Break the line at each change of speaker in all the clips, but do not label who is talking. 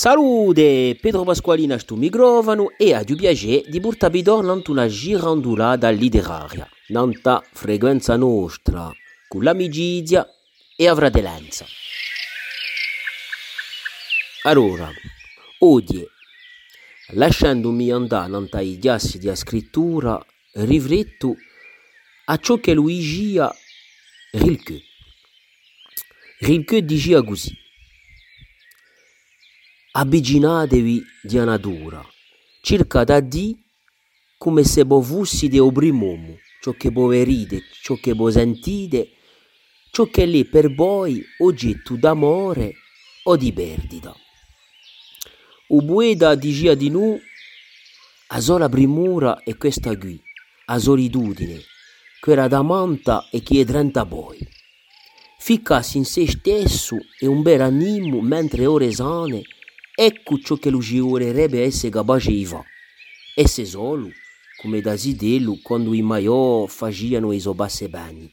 Salute, Pedro Pasqualina sto microfono e a piacere di portarvi tornando una girandolata letteraria, nanta frequenza nostra, con l'amicizia e la fratellanza. Allora, oggi, lasciandomi andare nanta i chiassi di scrittura, rifletto a ciò che Luigia Rilke. Rilke diceva così. Avvicinatevi di natura, cercate di come se voi fossite il primo ciò che voi vedete, ciò che voi sentite, ciò che è lì per voi oggetto d'amore o di perdita. O poeta di noi, a sola primura è questa qui, a solitudine, quella da manta e che è trenta poi. Ficcarsi in se stesso e un bel animo mentre ore sane, ecco ciò che lo vorrebbe essere capace di fare. Essere solo, come da Zidelo quando i maiò facevano i suoi bassi bagni.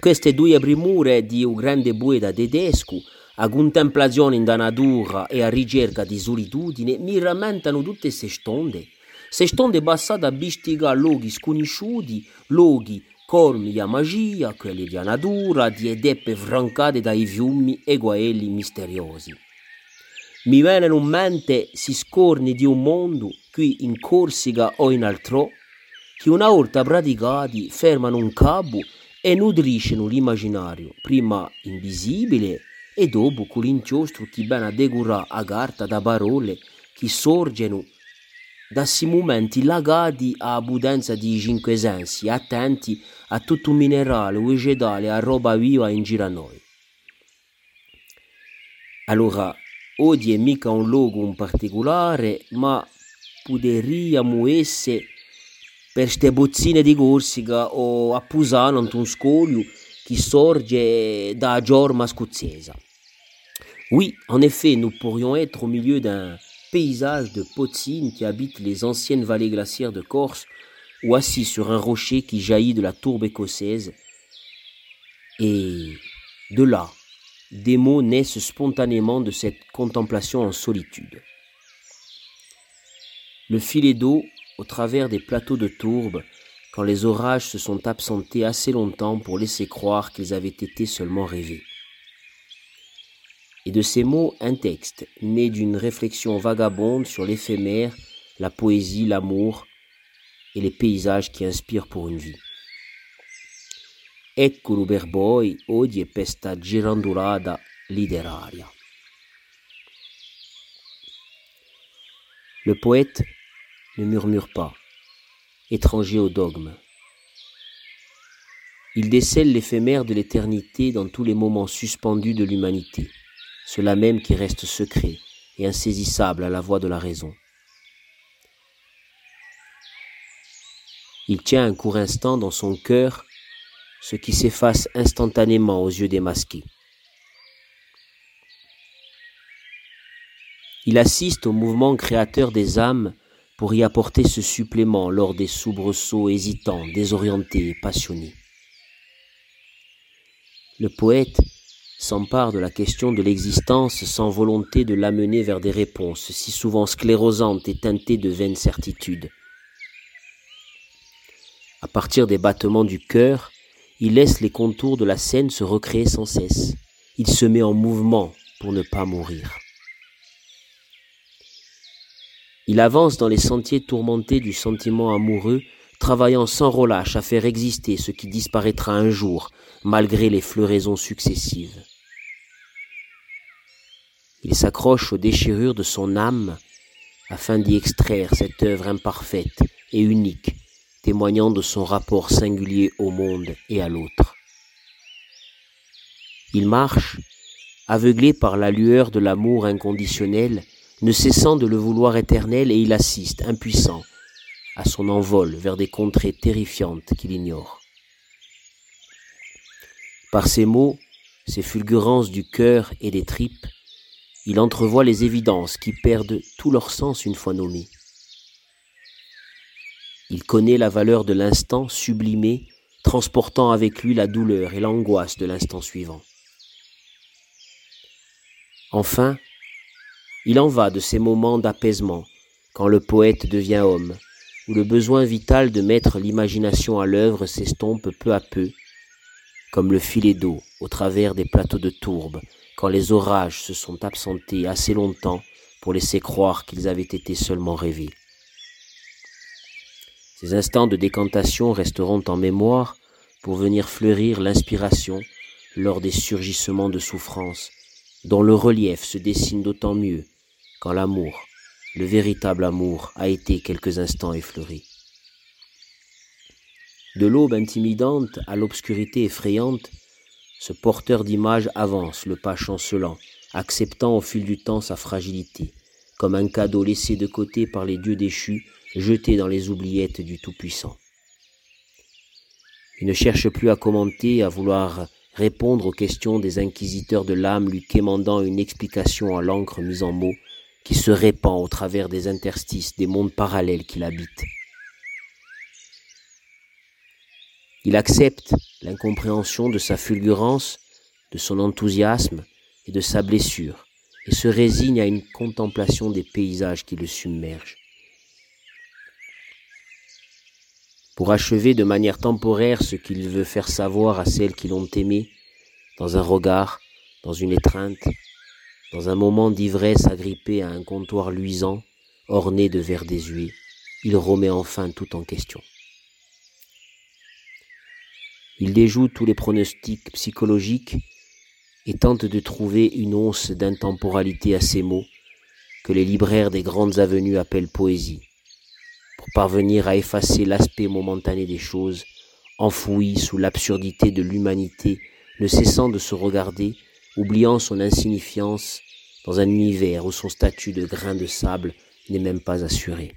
Queste due primure di un grande poeta tedesco, a contemplazione in natura e a ricerca di solitudine, mi rammentano tutte queste stonde. Se stonde passate a bistigare luoghi sconosciuti, luoghi colmi di magia, quelli di natura, di edeppe francate dai fiumi e guaelli misteriosi. Mi vengono in mente si scorni di un mondo qui in Corsica o in altro che una volta praticati fermano un cabo e nutriscono l'immaginario, prima invisibile e dopo con l'inchiostro che bene a decorare a carta da parole che sorgono da questi momenti legati a prudenza di cinque sensi, attenti a tutto un minerale, vegetale, a roba viva in giro a noi. Allora, oggi è mica un luogo in particolare, ma potremmo essere per ste bozzine di Corsica o a Pusano, in un scoglio che sorge da Giorma scozzese. Oui, en effet, nous pourrions être au milieu d'un paysage de potines qui habitent les anciennes vallées glaciaires de Corse ou assis sur un rocher qui jaillit de la tourbe écossaise. Et de là, des mots naissent spontanément de cette contemplation en solitude. Le filet d'eau au travers des plateaux de tourbe quand les orages se sont absentés assez longtemps pour laisser croire qu'ils avaient été seulement rêvés. Et de ces mots, un texte, né d'une réflexion vagabonde sur l'éphémère, la poésie, l'amour et les paysages qui inspirent pour une vie. Ecco per voi oggi girandolata letteraria. Le poète ne murmure pas, étranger au dogme. Il décèle l'éphémère de l'éternité dans tous les moments suspendus de l'humanité, cela même qui reste secret et insaisissable à la voix de la raison. Il tient un court instant dans son cœur ce qui s'efface instantanément aux yeux démasqués. Il assiste au mouvement créateur des âmes pour y apporter ce supplément lors des soubresauts hésitants, désorientés et passionnés. Le poète s'empare de la question de l'existence sans volonté de l'amener vers des réponses si souvent sclérosantes et teintées de vaines certitudes. À partir des battements du cœur, il laisse les contours de la scène se recréer sans cesse. Il se met en mouvement pour ne pas mourir. Il avance dans les sentiers tourmentés du sentiment amoureux, travaillant sans relâche à faire exister ce qui disparaîtra un jour, malgré les floraisons successives. Il s'accroche aux déchirures de son âme afin d'y extraire cette œuvre imparfaite et unique, témoignant de son rapport singulier au monde et à l'autre. Il marche, aveuglé par la lueur de l'amour inconditionnel, ne cessant de le vouloir éternel, et il assiste, impuissant, à son envol vers des contrées terrifiantes qu'il ignore. Par ces mots, ces fulgurances du cœur et des tripes, il entrevoit les évidences qui perdent tout leur sens une fois nommées. Il connaît la valeur de l'instant sublimé, transportant avec lui la douleur et l'angoisse de l'instant suivant. Enfin, Il en va de ces moments d'apaisement, quand le poète devient homme, où le besoin vital de mettre l'imagination à l'œuvre s'estompe peu à peu, comme le filet d'eau au travers des plateaux de tourbe, quand les orages se sont absentés assez longtemps pour laisser croire qu'ils avaient été seulement rêvés. Ces instants de décantation resteront en mémoire pour venir fleurir l'inspiration lors des surgissements de souffrance, dont le relief se dessine d'autant mieux quand l'amour, le véritable amour, a été quelques instants effleuré. De l'aube intimidante à l'obscurité effrayante, ce porteur d'images avance le pas chancelant, acceptant au fil du temps sa fragilité, comme un cadeau laissé de côté par les dieux déchus, jeté dans les oubliettes du Tout-Puissant. Il ne cherche plus à commenter, à vouloir répondre aux questions des inquisiteurs de l'âme lui quémandant une explication à l'encre mise en mots qui se répand au travers des interstices des mondes parallèles qu'il habite. Il accepte l'incompréhension de sa fulgurance, de son enthousiasme et de sa blessure, et se résigne à une contemplation des paysages qui le submergent. Pour achever de manière temporaire ce qu'il veut faire savoir à celles qui l'ont aimé, dans un regard, dans une étreinte, dans un moment d'ivresse agrippé à un comptoir luisant, orné de verres désuets, il remet enfin tout en question. Il déjoue tous les pronostics psychologiques et tente de trouver une once d'intemporalité à ces mots que les libraires des grandes avenues appellent poésie, pour parvenir à effacer l'aspect momentané des choses, enfoui sous l'absurdité de l'humanité, ne cessant de se regarder oubliant son insignifiance dans un univers où son statut de grain de sable n'est même pas assuré.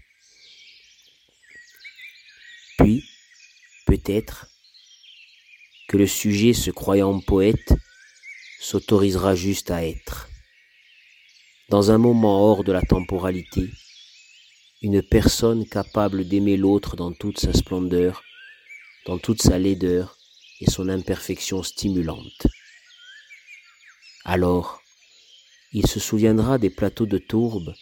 Puis, peut-être, que le sujet se croyant poète s'autorisera juste à être. Dans un moment hors de la temporalité, une personne capable d'aimer l'autre dans toute sa splendeur, dans toute sa laideur et son imperfection stimulante. Alors, il se souviendra des plateaux de tourbe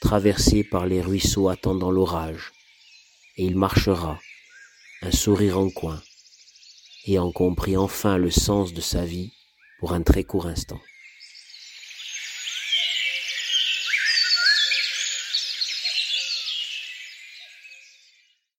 traversés par les ruisseaux attendant l'orage, et il marchera, un sourire en coin, ayant compris enfin le sens de sa vie pour un très court instant.